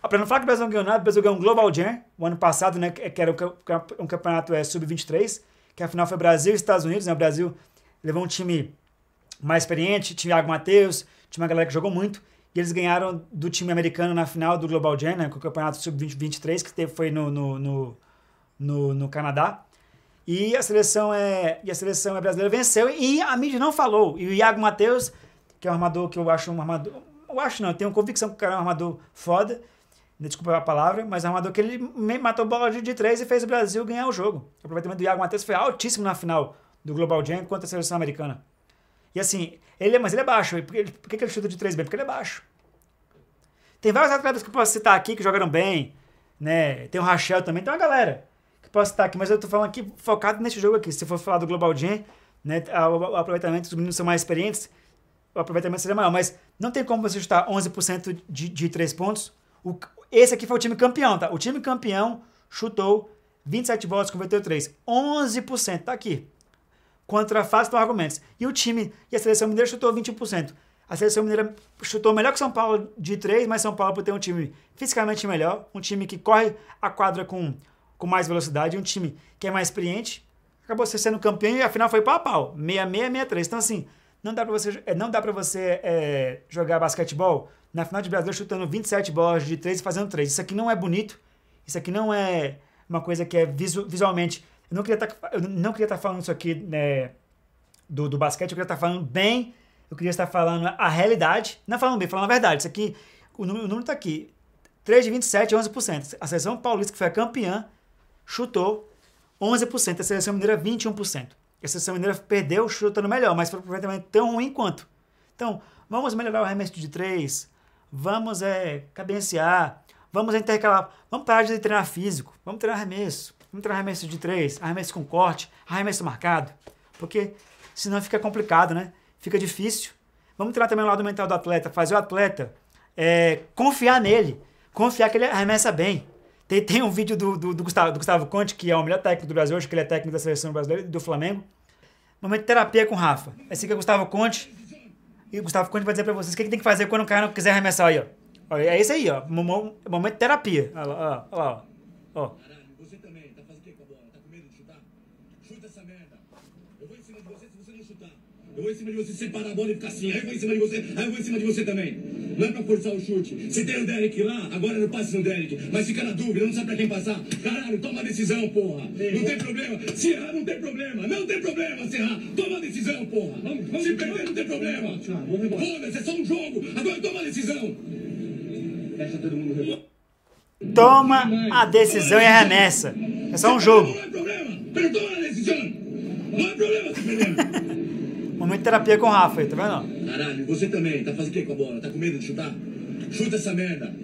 Para não falar que o Brasil não ganhou nada, o Brasil ganhou um Global Jam, o ano passado, né, que era um campeonato é, sub-23, que afinal foi Brasil e Estados Unidos, né, o Brasil levou um time mais experiente, tinha Thiago Matheus, tinha uma galera que jogou muito, e eles ganharam do time americano na final do Global Jam, né, com o campeonato sub-23, que teve, foi no, no, no, no, no Canadá. E a seleção é, e a seleção é brasileira venceu e a mídia não falou. E o Iago Matheus, que é um armador que eu acho um armador, eu acho não, eu tenho convicção que o cara é um armador foda. Desculpa a palavra, mas é um armador que ele matou bola de três e fez o Brasil ganhar o jogo. O aproveitamento do Iago Matheus foi altíssimo na final do Global Jam contra a seleção americana. E assim, ele, mas ele é baixo. Por que, por que ele chuta de três bem? Porque ele é baixo. Tem vários atletas que eu posso citar aqui que jogaram bem, né? Tem o Rachel também, tem uma galera que posso citar aqui, mas eu tô falando aqui focado nesse jogo aqui. Se for falar do Global Jam, né, o aproveitamento dos meninos são mais experientes, o aproveitamento seria maior, mas não tem como você chutar 11% de, de 3 pontos. O, esse aqui foi o time campeão, tá? O time campeão chutou 27 bolas, converteu 3. 11%, tá aqui contra Fácil argumentos. E o time, e a seleção mineira chutou 21%. A seleção mineira chutou melhor que São Paulo de 3, mas São Paulo por ter um time fisicamente melhor, um time que corre a quadra com, com mais velocidade, um time que é mais experiente, acabou sendo campeão e afinal foi pau a pau, 66-63. Então assim, não dá para você, é, não dá pra você é, jogar basquetebol na final de Brasil chutando 27 bolas de 3 e fazendo 3. Isso aqui não é bonito, isso aqui não é uma coisa que é visu, visualmente eu não queria tá, estar tá falando isso aqui né, do, do basquete, eu queria estar tá falando bem, eu queria estar falando a realidade, não falando bem, falando a verdade. Isso aqui, o número está aqui. 3 de 27, 11%. A seleção paulista, que foi a campeã, chutou 11%. A seleção mineira, 21%. A seleção mineira perdeu chutando melhor, mas foi completamente tão ruim quanto. Então, vamos melhorar o arremesso de 3, vamos é, cadenciar, vamos intercalar, vamos parar de treinar físico, vamos treinar arremesso. Vamos treinar arremesso de três, arremesso com corte, arremesso marcado. Porque senão fica complicado, né? Fica difícil. Vamos treinar também o lado mental do atleta, fazer o atleta é, confiar nele, confiar que ele arremessa bem. Tem, tem um vídeo do, do, do, Gustavo, do Gustavo Conte, que é o melhor técnico do Brasil hoje, que ele é técnico da seleção brasileira do Flamengo. Momento de terapia com o Rafa. Esse aqui é o Gustavo Conte. E o Gustavo Conte vai dizer pra vocês o que, que tem que fazer quando o cara não quiser arremessar aí, ó. É isso aí, ó. Momento de terapia. Olha lá, ó. ó, ó. Eu vou em cima de você, separar a bola e ficar assim. Aí eu vou em cima de você, aí eu vou em cima de você também. Não é pra forçar o chute. Se tem o Derek lá, agora não passe no Derek. Mas fica na dúvida, não sabe pra quem passar. Caralho, toma a decisão, porra. Não tem problema. Se errar, não tem problema. Não tem problema se errar. Toma a decisão, porra. Se perder, não tem problema. Foda-se, é só um jogo. Agora toma a decisão. Deixa todo mundo Toma a decisão e arremessa. É só um jogo. Não é problema. Pero toma a decisão. Não é problema se perder. Momento de terapia com o Rafa aí, tá vendo? Caralho, você também, tá fazendo o que com a bola? Tá com medo de chutar? Chuta essa merda.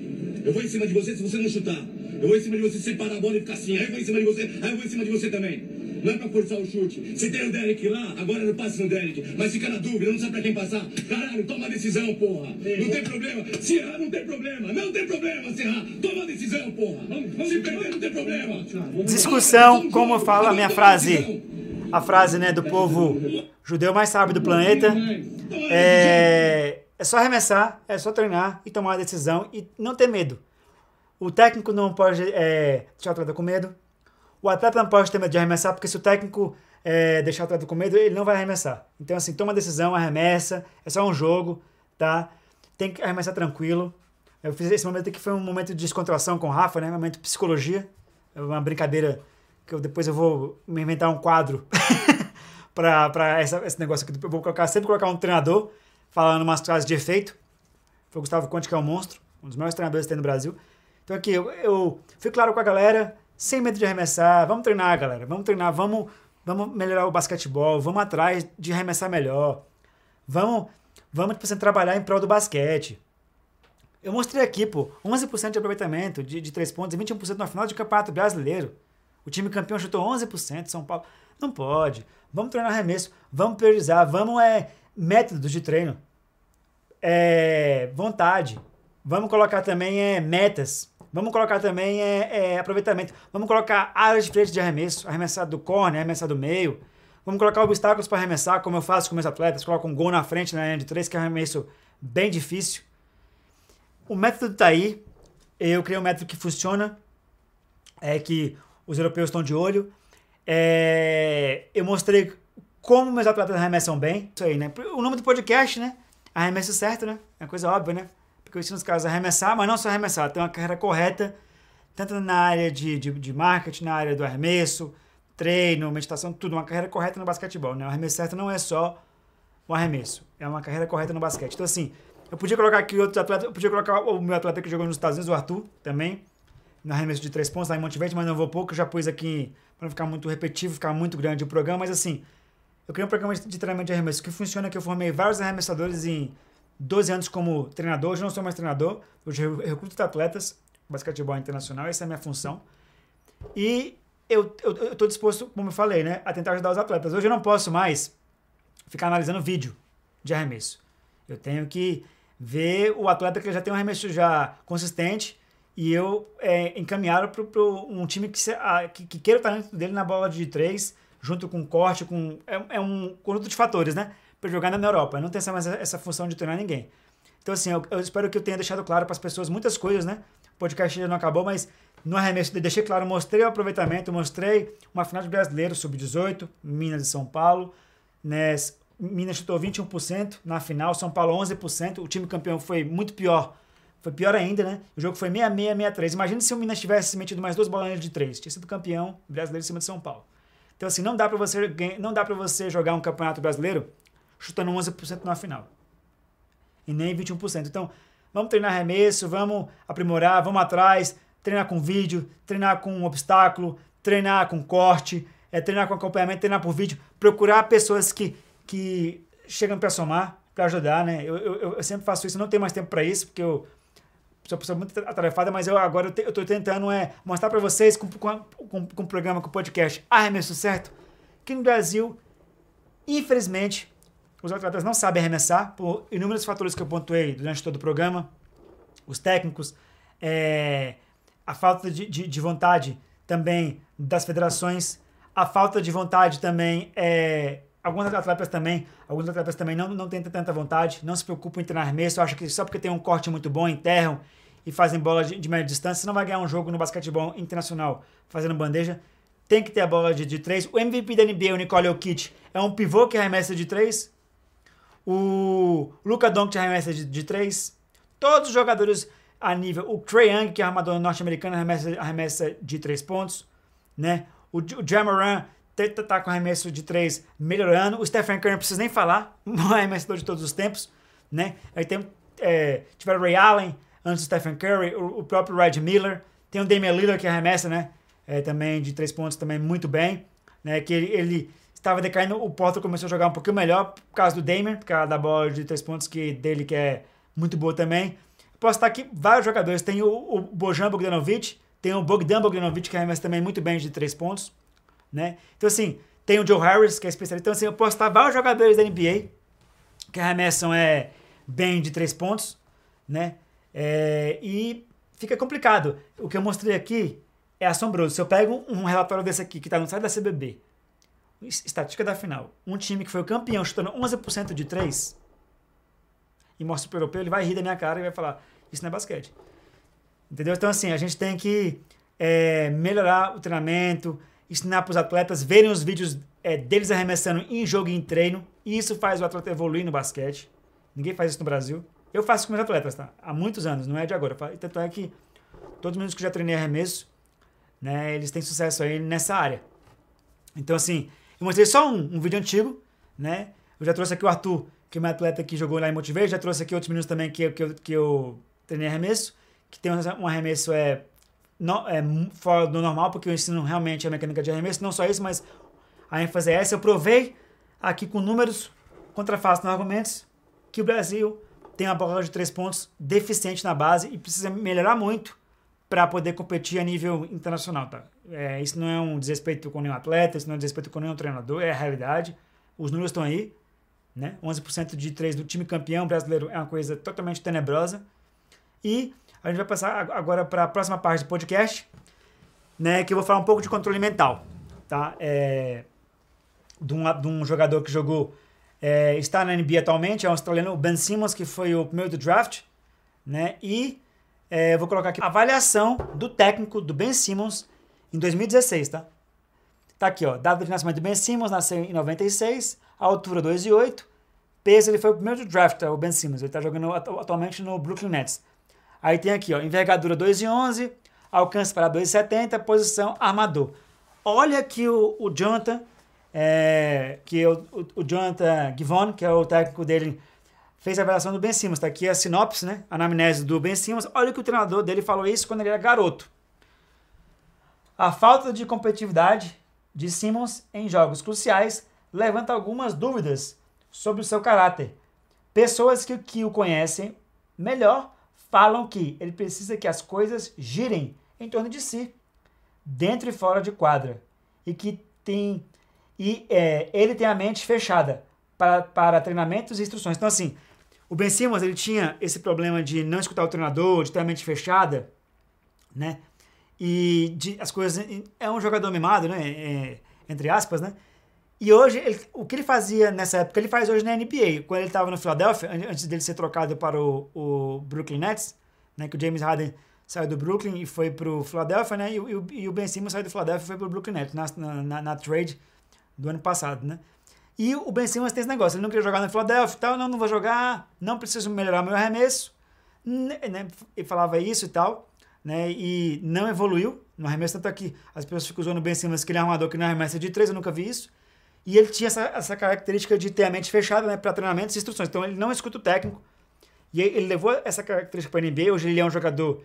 Eu vou em cima de você se você não chutar. Eu vou em cima de você, separar a bola e ficar assim. Aí eu vou em cima de você, aí eu vou em cima de você também. Não é pra forçar o chute. Se tem o Derek lá, agora não passe no Derek. Mas fica na dúvida, não sabe pra quem passar. Caralho, toma a decisão, porra. Não tem problema. Se errar, não tem problema. Não tem problema se errar. Toma a decisão, porra. Se perder, não tem problema. Discussão, como fala a minha frase a frase né, do povo judeu mais sábio do planeta. É, é só arremessar, é só treinar e tomar a decisão e não ter medo. O técnico não pode é, deixar o atleta com medo. O atleta não pode ter medo de arremessar, porque se o técnico é, deixar o atleta com medo, ele não vai arremessar. Então, assim, toma a decisão, arremessa, é só um jogo, tá? Tem que arremessar tranquilo. Eu fiz esse momento aqui, foi um momento de descontração com o Rafa, né? Um momento de psicologia. É uma brincadeira que eu, depois eu vou me inventar um quadro para esse negócio aqui. Eu vou colocar, sempre colocar um treinador falando umas frases de efeito. Foi o Gustavo Conte, que é um monstro, um dos maiores treinadores que tem no Brasil. Então aqui, eu, eu fui claro com a galera, sem medo de arremessar. Vamos treinar, galera. Vamos treinar, vamos, vamos melhorar o basquetebol, vamos atrás de arremessar melhor. Vamos, vamos tipo, assim, trabalhar em prol do basquete. Eu mostrei aqui, pô, 11% de aproveitamento de, de 3 pontos e 21% na final de campeonato brasileiro. O time campeão chutou 11%, São Paulo. Não pode. Vamos treinar arremesso, vamos priorizar, vamos é métodos de treino. É, vontade. Vamos colocar também é, metas. Vamos colocar também é, é, aproveitamento. Vamos colocar áreas diferentes de arremesso. Arremessar do corner, arremessar do meio. Vamos colocar obstáculos para arremessar, como eu faço com meus atletas. Coloco um gol na frente na linha de três, que é arremesso bem difícil. O método está aí. Eu criei um método que funciona, é que os europeus estão de olho. É, eu mostrei como meus atletas arremessam bem. Isso aí, né? O nome do podcast, né? Arremesso certo, né? É uma coisa óbvia, né? Porque eu ensino os caras a arremessar, mas não só arremessar, ter uma carreira correta, tanto na área de, de, de marketing, na área do arremesso, treino, meditação, tudo. Uma carreira correta no basquetebol, né? O arremesso certo não é só o arremesso, é uma carreira correta no basquete. Então, assim, eu podia colocar aqui outros atletas, eu podia colocar o meu atleta que jogou nos Estados Unidos, o Arthur, também, no arremesso de três pontos lá em Montevideo, mas não vou pouco, já pus aqui para não ficar muito repetitivo, ficar muito grande o programa, mas assim, eu criei um programa de treinamento de arremesso que funciona, que eu formei vários arremessadores em 12 anos como treinador, hoje não sou mais treinador, hoje eu recruto atletas, basquetebol internacional, essa é a minha função. E eu estou disposto, como eu falei, né, a tentar ajudar os atletas. Hoje eu não posso mais ficar analisando vídeo de arremesso. Eu tenho que ver o atleta que já tem um arremesso já consistente e eu é, encaminhar para um time que, se, a, que, que, queira o talento dele na bola de três, junto com corte, com é, é um conjunto de fatores, né? Para jogar na Europa. Eu não tenho essa, mais essa função de treinar ninguém. Então, assim, eu, eu espero que eu tenha deixado claro para as pessoas muitas coisas, né? O podcast ainda não acabou, mas no arremesso deixei claro, mostrei o aproveitamento, mostrei uma final de brasileiro sub-18, Minas e São Paulo, né? Minas chutou 21% na final, São Paulo 11%. O time campeão foi muito pior. Foi pior ainda, né? O jogo foi 66, 63. Imagina se o Minas tivesse metido mais duas bolas de três. Tinha sido campeão brasileiro em cima de São Paulo. Então, assim, não dá para você, não dá você jogar um campeonato brasileiro chutando 11% na final. E nem 21%. Então, vamos treinar arremesso, vamos aprimorar, vamos atrás, treinar com vídeo, treinar com obstáculo, treinar com corte, é, treinar com acompanhamento, treinar por vídeo, procurar pessoas que que chegam para somar, para ajudar, né? Eu, eu, eu, sempre faço isso, não tenho mais tempo para isso, porque eu sou uma pessoa muito atarefada, mas eu agora eu, te, eu tô tentando é, mostrar para vocês com, com, com, com o programa, com o podcast Arremesso Certo, que no Brasil, infelizmente, os atletas não sabem arremessar, por inúmeros fatores que eu pontuei durante todo o programa, os técnicos, é, a falta de, de, de vontade também das federações, a falta de vontade também é, alguns atletas também, alguns atletas também não, não têm tanta vontade, não se preocupam em treinar arremesso, acham que só porque tem um corte muito bom, enterram e fazem bola de, de média distância, você não vai ganhar um jogo no basquetebol internacional fazendo bandeja. Tem que ter a bola de, de três. O MVP da NBA, o Nicole Jokic, é um pivô que arremessa de três. O Luca Doncic arremessa de, de três. Todos os jogadores a nível... O Trae Young, que é armador norte-americano, arremessa, arremessa de três pontos. Né? O, o tá, tá com arremesso de três melhorando. O Stephen Curry não precisa nem falar, o maior arremessador de todos os tempos, né? Aí tem, é, tiveram o Ray Allen antes do Stephen Curry, o, o próprio Red Miller, tem o Damian Lillard que arremessa, né? É, também de três pontos também muito bem, né? Que ele, ele estava decaindo, o Porto começou a jogar um pouquinho melhor por causa do Damian, por causa da bola de três pontos que dele que é muito boa também. Posso estar aqui vários jogadores, tem o, o Bojan Bogdanovic, tem o Bogdan Bogdanovic que arremessa também muito bem de três pontos né? Então, assim, tem o Joe Harris, que é especialista. Então, assim, eu posso estar vários jogadores da NBA que arremessam é, bem de três pontos, né? É, e fica complicado. O que eu mostrei aqui é assombroso. Se eu pego um relatório desse aqui, que está no site da CBB, estatística da final, um time que foi o campeão chutando 11% de três, e mostra pro europeu, ele vai rir da minha cara e vai falar, isso não é basquete. Entendeu? Então, assim, a gente tem que é, melhorar o treinamento, ensinar para os atletas verem os vídeos é, deles arremessando em jogo e em treino. E isso faz o atleta evoluir no basquete. Ninguém faz isso no Brasil. Eu faço com meus atletas, tá? Há muitos anos, não é de agora. Tanto é que todos os meninos que já treinei arremesso, né, eles têm sucesso aí nessa área. Então, assim, eu mostrei só um, um vídeo antigo, né? Eu já trouxe aqui o Arthur, que é meu atleta que jogou lá em Motivate, já trouxe aqui outros meninos também que, que, eu, que eu treinei arremesso, que tem um arremesso é, é, fora do normal, porque eu ensino realmente a mecânica de arremesso. Não só isso, mas a ênfase é essa. Eu provei aqui com números, contrafatos nos argumentos, que o Brasil tem uma bola de três pontos deficiente na base e precisa melhorar muito para poder competir a nível internacional. Tá? É, isso não é um desrespeito com nenhum atleta, isso não é um desrespeito com nenhum treinador, é a realidade. Os números estão aí. Né? 11% de três do time campeão brasileiro é uma coisa totalmente tenebrosa. E a gente vai passar agora para a próxima parte do podcast, né, que eu vou falar um pouco de controle mental, tá? É, de, um, de um jogador que jogou é, está na NBA atualmente, é um australiano, o Ben Simmons, que foi o primeiro do draft, né? E é, vou colocar aqui a avaliação do técnico do Ben Simmons em 2016, tá? Tá aqui, ó, data de nascimento do Ben Simmons, nasceu em 96, altura 2,8, peso, ele foi o primeiro do draft, tá? o Ben Simmons, ele tá jogando atualmente no Brooklyn Nets. Aí tem aqui, ó, envergadura 2,11, alcance para 2,70, posição armador. Olha aqui o, o Jonathan, é, que o, o, o, Jonathan Givon, que é o técnico dele, fez a avaliação do Ben Simmons. Está aqui a sinopse, né? A anamnese do Ben Simmons. Olha que o treinador dele falou isso quando ele era garoto. A falta de competitividade de Simmons em jogos cruciais levanta algumas dúvidas sobre o seu caráter. Pessoas que, que o conhecem melhor falam que ele precisa que as coisas girem em torno de si, dentro e fora de quadra, e que tem e é, ele tem a mente fechada para, para treinamentos e instruções. Então, assim, o Ben Simmons, ele tinha esse problema de não escutar o treinador, de ter a mente fechada, né? E de, as coisas... É um jogador mimado, né? É, entre aspas, né? E hoje, ele, o que ele fazia nessa época, ele faz hoje na NBA. Quando ele estava no Philadelphia, antes dele ser trocado para o, o Brooklyn Nets, né? Que o James Harden saiu do Brooklyn e foi para o Philadelphia, né? E, e, e, o Ben Simmons saiu do Philadelphia e foi para o Brooklyn Nets na, na, na, trade do ano passado, né? E o Ben Simmons tem esse negócio, ele não queria jogar no Philadelphia e tal, não, não vou jogar, não preciso melhorar meu arremesso, né? Ele falava isso e tal, né? E não evoluiu no arremesso, tanto é que as pessoas ficam usando o Ben Simmons que ele é armador que não arremessa de três, eu nunca vi isso. E ele tinha essa, essa característica de ter a mente fechada né, para treinamentos e instruções, então ele não escuta o técnico. E ele levou essa característica para a NBA, hoje ele é um jogador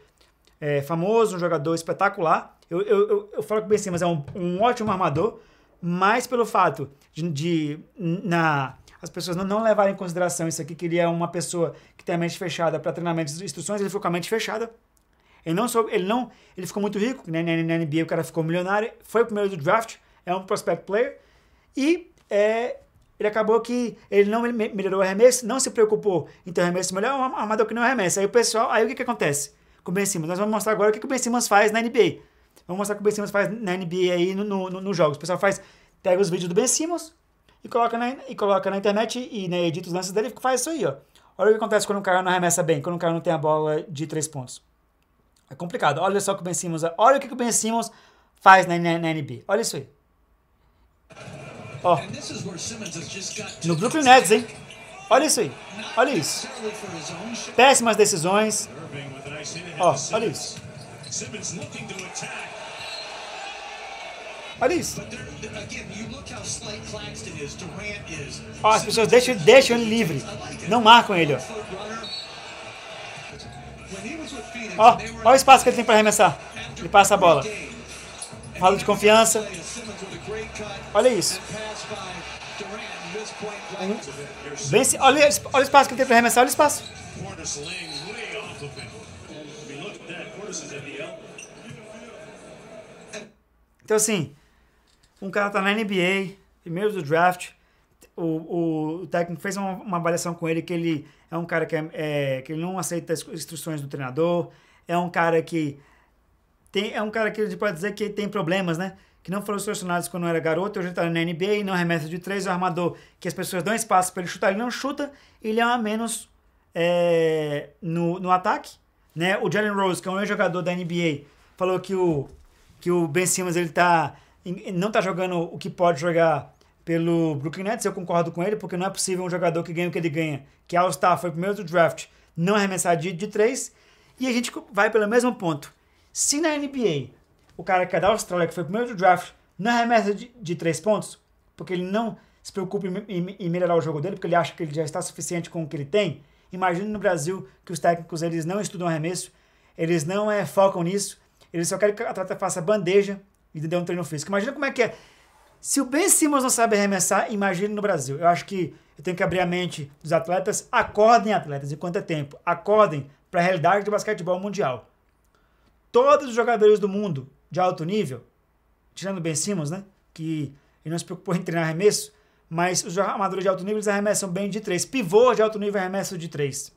é, famoso, um jogador espetacular. Eu, eu, eu, eu falo que o Ben Simmons é um, um ótimo armador, mais pelo fato de, de na, as pessoas não, não levarem em consideração isso aqui, que ele é uma pessoa que tem a mente fechada para treinamentos e instruções, ele ficou com a mente fechada. Ele não, soube, ele não, ele ficou muito rico, né? na, na NBA o cara ficou milionário, foi o primeiro do draft, é um prospect player, e é, ele acabou que ele não melhorou o arremesso, não se preocupou em ter arremesso melhor, um armador que não arremessa. Aí o pessoal, aí o que, que acontece com o Ben Simmons? Nós vamos mostrar agora o que, que o Ben Simmons faz na NBA. Vamos mostrar o que o Ben Simmons faz na NBA aí nos no, no, no jogos. O pessoal faz, pega os vídeos do Ben Simmons e coloca na, e coloca na internet e né, edita os lances dele e faz isso aí, ó. Olha o que acontece quando um cara não arremessa bem, quando um cara não tem a bola de três pontos. É complicado. Olha só o que o Ben Simmons... Olha o que o Ben Simmons faz na, na, na NBA. Olha isso aí. Ó. No Brooklyn Nets, hein? Olha isso aí. Olha isso. Péssimas decisões. Ó, olha isso. Olha isso. Ó, as pessoas deixam, deixam ele livre. Não marcam ele, ó. Ó, ó o espaço que ele tem para arremessar. Ele passa a bola. Fala de confiança. Olha isso. Vence, olha, olha o espaço que ele tem para arremessar. Olha o espaço. Então, assim, um cara tá na NBA, primeiro do draft, o, o, o técnico fez uma, uma, avaliação com ele que ele é um cara que, é, é, que ele não aceita as instruções do treinador, é um cara que tem, é um cara que pode dizer que tem problemas, né? Que não foram solucionados quando era garoto, hoje ele tá na NBA, não arremessa de três, é um armador que as pessoas dão espaço para ele chutar, ele não chuta, ele é a menos é, no, no ataque, né? O Jalen Rose, que é um jogador da NBA, falou que o, que o Ben Simmons ele tá não está jogando o que pode jogar pelo Brooklyn Nets, eu concordo com ele, porque não é possível um jogador que ganha o que ele ganha, que All-Star, foi o primeiro do draft, não arremessar de, de três, e a gente vai pelo mesmo ponto. Se na NBA o cara que é da Austrália, que foi o primeiro do draft, não arremessa de, de três pontos, porque ele não se preocupa em, em, em, melhorar o jogo dele, porque ele acha que ele já está suficiente com o que ele tem, imagine no Brasil que os técnicos eles não estudam arremesso, eles não é, focam nisso, eles só querem que o atleta faça bandeja e dê um treino físico. Imagina como é que é. Se o Ben Simmons não sabe arremessar, imagine no Brasil. Eu acho que eu tenho que abrir a mente dos atletas. Acordem, atletas, enquanto é tempo. Acordem para a realidade do basquetebol mundial. Todos os jogadores do mundo de alto nível, tirando Ben Simmons, né? Que ele não se preocupou em treinar arremesso, mas os armadores de alto nível eles arremessam bem de três. Pivô de alto nível arremessa de três.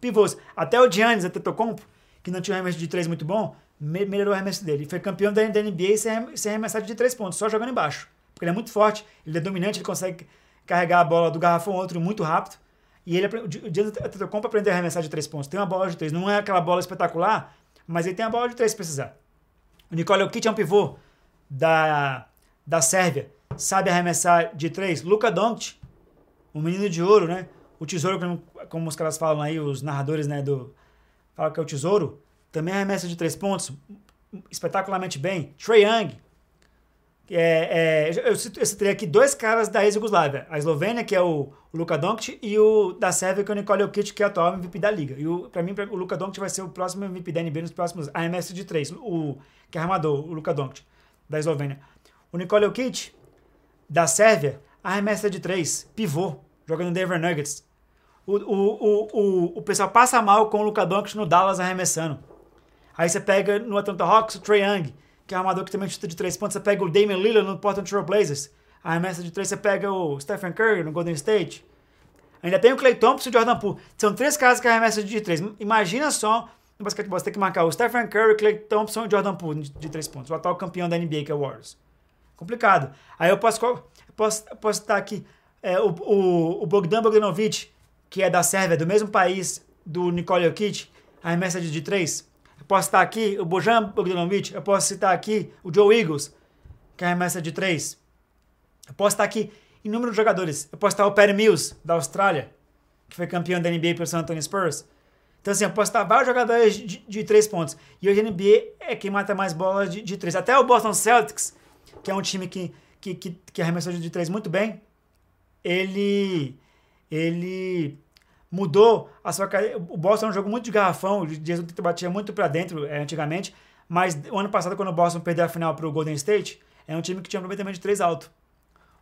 Pivôs. Até o Giannis Antetokounmpo, que não tinha um arremesso de três muito bom, melhorou o arremesso dele. Ele foi campeão da, NBA sem, arremessar de três pontos, só jogando embaixo. Porque ele é muito forte, ele é dominante, ele consegue carregar a bola do garrafão outro muito rápido. E ele, o Jason Antetokounmpo aprendeu a arremessar de três pontos. Tem uma bola de três. Não é aquela bola espetacular, mas ele tem a bola de três se precisar. O Nicole Jokic é um pivô da, da Sérvia. Sabe arremessar de três. Luka Doncic, um menino de ouro, né? O tesouro, como, como os caras falam aí, os narradores, né, do... Falam que é o tesouro. Também arremessa de três pontos espetacularmente bem. Trey Young, é, é, eu, citei aqui dois caras da ex-Yugoslávia. A Eslovênia, que é o, Luka Doncic, e o da Sérvia, que é o Nicole Jokic, que é o atual MVP da liga. E o, pra mim, o Luka Doncic vai ser o próximo MVP da NBA nos próximos AMS de 3, o, que é armador, o Luka Doncic, da Eslovênia. O Nicole Jokic, da Sérvia, arremessa de 3, pivô, jogando no Denver Nuggets. O, o, o, o, o pessoal passa mal com o Luka Doncic no Dallas arremessando. Aí você pega no Atlanta Hawks o Trae Young, que é um armador que também chuta de três pontos. Você pega o Damian Lillard no Portland Trail Blazers. Remessa de três você pega o Stephen Curry no Golden State. Ainda tem o Clay Thompson e o Jordan Poole. São três caras que arremessam de três. Imagina só no basquetebol você tem que marcar o Stephen Curry, Clay Thompson e Jordan Poole de três pontos. O atual campeão da NBA, que é o Warriors. Complicado. Aí eu posso, posso, posso estar aqui é, o, o, o Bogdan Bogdanovic, que é da Sérvia, do mesmo país do Nikola Jokic, arremessa de, de três. Eu posso citar aqui o Bojan Bogdanovic, eu posso citar aqui o Joe Eagles, que é arremessa de três. Eu posso citar aqui inúmeros jogadores. Eu posso citar o Perry Mills, da Austrália, que foi campeão da NBA pelo San Antonio Spurs. Então, assim, eu posso citar vários jogadores de, de três pontos. E hoje a NBA é quem mata mais bolas de, de três. Até o Boston Celtics, que é um time que, que, que, que arremessou de três muito bem, ele, ele mudou a sua carreira. O Boston é um jogo muito de garrafão, o Jason batia muito para dentro é, antigamente, mas o ano passado, quando o Boston perdeu a final para o Golden State, é um time que tinha aproveitamento de três alto.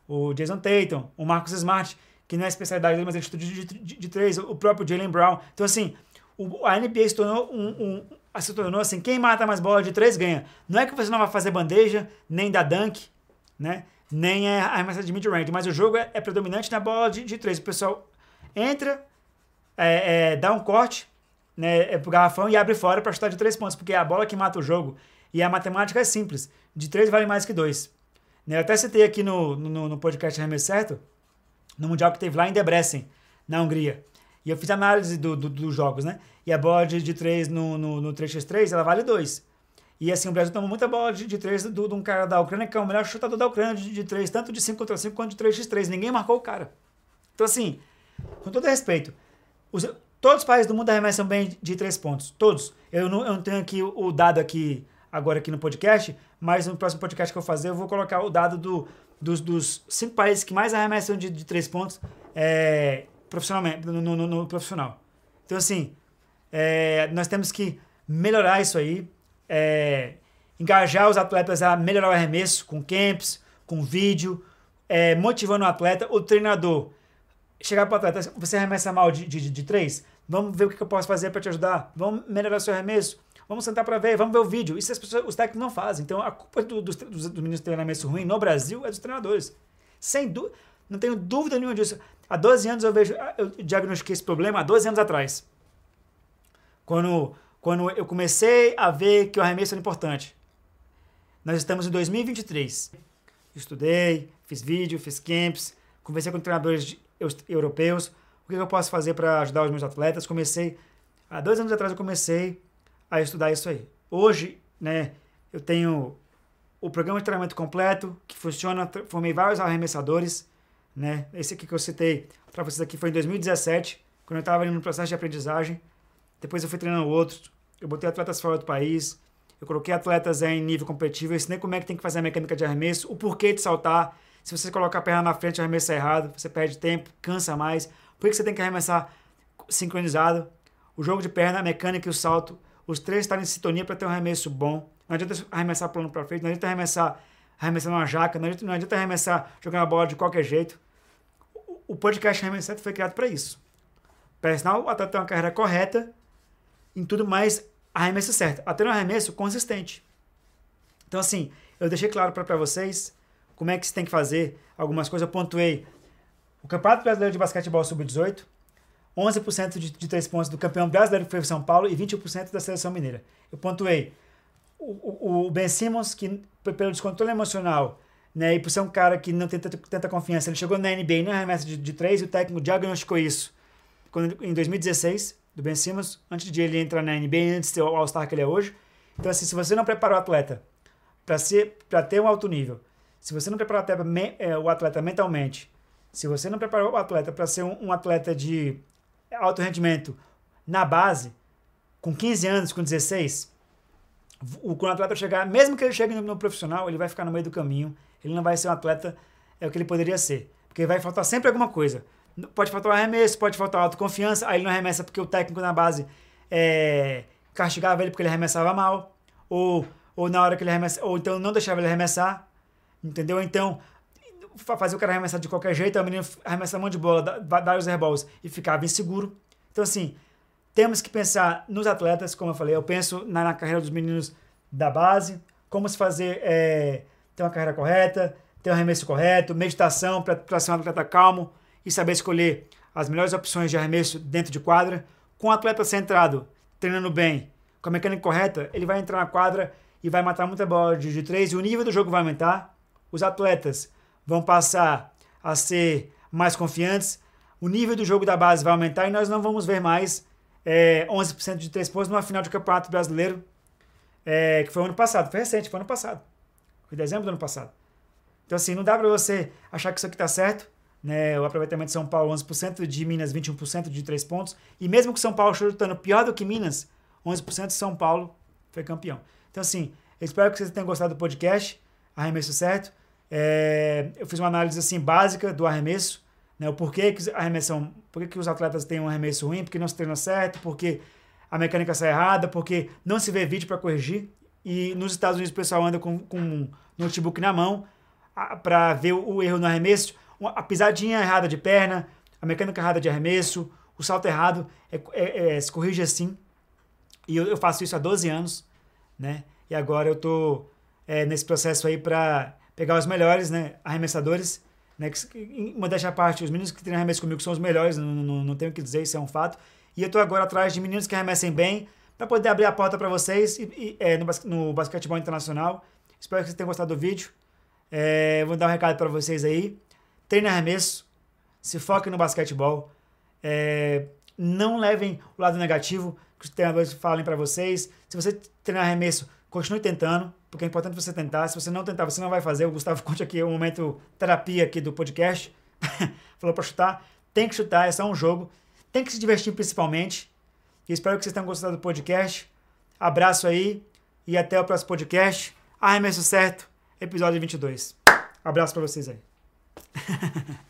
O Jason Tatum, o Marcus Smart, que não é especialidade dele, mas ele chuta de, de, de, três, o próprio Jalen Brown. Então, assim, o, a NBA se tornou um, um, se tornou assim, quem mata mais bola de três ganha. Não é que você não vai fazer bandeja, nem da dunk, né? Nem é a arremessa de mid-range, mas o jogo é, é, predominante na bola de, de três. O pessoal entra, é, é, dá um corte né, é pro garrafão e abre fora para chutar de três pontos, porque é a bola que mata o jogo. E a matemática é simples. De três vale mais que dois. Né, eu até citei aqui no, no, no podcast Arremesso Certo, no Mundial que teve lá em Debrecen, na Hungria. E eu fiz análise do, do, dos jogos, né? E a bola de, de 3 no, no, no 3x3, ela vale 2. E assim, o Brasil tomou muita bola de, de 3 do, de um cara da Ucrânia, que é o melhor chutador da Ucrânia de, de 3, tanto de 5 contra 5 quanto de 3x3. Ninguém marcou o cara. Então, assim, com todo respeito, os, todos os países do mundo arremessam bem de três pontos. Todos. Eu não, eu não tenho aqui o dado aqui agora aqui no podcast, mas no próximo podcast que eu fazer eu vou colocar o dado do, dos, dos cinco países que mais arremessam de, de três pontos é, profissionalmente, no, no, no, profissional. Então, assim, é, nós temos que melhorar isso aí, é, engajar os atletas a melhorar o arremesso com camps, com vídeo, é, motivando o atleta, o treinador chegar para o atleta, você arremessa mal de, de, de três? Vamos ver o que eu posso fazer para te ajudar. Vamos melhorar seu arremesso. Vamos sentar para ver, vamos ver o vídeo. Isso as pessoas, os técnicos não fazem. Então a culpa do, dos, dos, meninos de treinamento ruim no Brasil é dos treinadores. Sem dúvida, não tenho dúvida nenhuma disso. Há 12 anos eu vejo, eu diagnostiquei esse problema há 12 anos atrás. Quando, quando eu comecei a ver que o arremesso era importante. Nós estamos em 2023. Estudei, fiz vídeo, fiz camps, conversei com treinadores europeus. O que eu posso fazer para ajudar os meus atletas? Comecei, há dois anos atrás eu comecei a estudar isso aí. Hoje, né, eu tenho o programa de treinamento completo, que funciona, formei vários arremessadores, né? Esse aqui que eu citei para vocês aqui foi em 2017, quando eu estava no processo de aprendizagem. Depois eu fui treinando outros, eu botei atletas fora do país, eu coloquei atletas em nível competitivo, eu ensinei como é que tem que fazer a mecânica de arremesso, o porquê de saltar, se você colocar a perna na frente e arremessar errado, você perde tempo, cansa mais. Por que você tem que arremessar sincronizado? O jogo de perna, a mecânica e o salto, os três estarem em sintonia para ter um arremesso bom. Não adianta arremessar plano para frente, não adianta arremessar arremessando uma jaca, não adianta, não adianta arremessar jogando a bola de qualquer jeito. O podcast Arremessado foi criado para isso. O atleta ter uma carreira correta em tudo mais arremesso certo. Até um arremesso consistente. Então, assim, eu deixei claro para vocês como é que se tem que fazer algumas coisas. Eu pontuei o Campeonato Brasileiro de Basquetebol Sub-18, 11% de, de 3 pontos do campeão brasileiro que foi o São Paulo e 21% da seleção mineira. Eu pontuei o, o, o Ben Simmons, que pelo descontrole emocional né? E por ser um cara que não tem tanta, confiança, ele chegou na NBA não arremessa de, de três e o técnico diagnosticou isso. Quando, em 2016, do Ben Simmons, antes de ele entrar na NBA, antes de ser o All-Star que ele é hoje. Então, assim, se você não prepara o atleta para ter um alto nível, se você não prepara o atleta, é, o atleta mentalmente, se você não preparou o atleta para ser um, atleta de alto rendimento na base, com 15 anos, com 16, o, quando o atleta chegar, mesmo que ele chegue no, no, profissional, ele vai ficar no meio do caminho, ele não vai ser um atleta é o que ele poderia ser. Porque vai faltar sempre alguma coisa. Pode faltar arremesso, pode faltar autoconfiança, aí ele não arremessa porque o técnico na base é, castigava ele porque ele arremessava mal, ou, ou na hora que ele arremessa, ou então não deixava ele arremessar, entendeu? Então, fazer o cara arremessar de qualquer jeito, a menina arremessa monte de bola, dar os airballs e ficava inseguro. Então, assim, temos que pensar nos atletas, como eu falei, eu penso na, na carreira dos meninos da base, como se fazer, é, ter uma carreira correta, ter um arremesso correto, meditação para ser um atleta calmo, e saber escolher as melhores opções de arremesso dentro de quadra. Com o atleta centrado, treinando bem, com a mecânica correta, ele vai entrar na quadra e vai matar muita bola de, de três e o nível do jogo vai aumentar. Os atletas vão passar a ser mais confiantes, o nível do jogo da base vai aumentar e nós não vamos ver mais é, 11% de três pontos numa final de campeonato brasileiro, é, que foi ano passado, foi recente, foi ano passado. Foi dezembro do ano passado. Então, assim, não dá para você achar que isso aqui está certo né, o aproveitamento de São Paulo 11%, de Minas 21% de 3 pontos. E mesmo que São Paulo chutando pior do que Minas, 11% de São Paulo foi campeão. Então, assim, espero que vocês tenham gostado do podcast, arremesso certo. É, eu fiz uma análise assim básica do arremesso, né, o porquê que arremessam, por que os atletas têm um arremesso ruim, porque não se treina certo, porque a mecânica sai errada, porque não se vê vídeo para corrigir. E nos Estados Unidos o pessoal anda com, com um notebook na mão para ver o, o erro no arremesso a pisadinha errada de perna, a mecânica errada de arremesso, o salto errado, é, é, é, se corrige assim. E eu, eu, faço isso há 12 anos, né? E agora eu tô é, nesse processo aí para pegar os melhores, né? Arremessadores, né? Que, uma dessa parte, os meninos que treinam arremesso comigo são os melhores, não, não, não tenho o que dizer, isso é um fato. E eu tô agora atrás de meninos que arremessem bem, para poder abrir a porta para vocês e, e é, no, no basquetebol internacional. Espero que vocês tenham gostado do vídeo. É, vou dar um recado para vocês aí treine arremesso, se foque no basquetebol. É, não levem o lado negativo que os treinadores falem para vocês. Se você treinar arremesso, continue tentando, porque é importante você tentar. Se você não tentar, você não vai fazer. O Gustavo Conte aqui, é um momento terapia aqui do podcast. Falou para chutar. Tem que chutar, é só um jogo. Tem que se divertir principalmente. E espero que vocês tenham gostado do podcast. Abraço aí e até o próximo podcast. Arremesso certo, episódio 22. Abraço para vocês aí.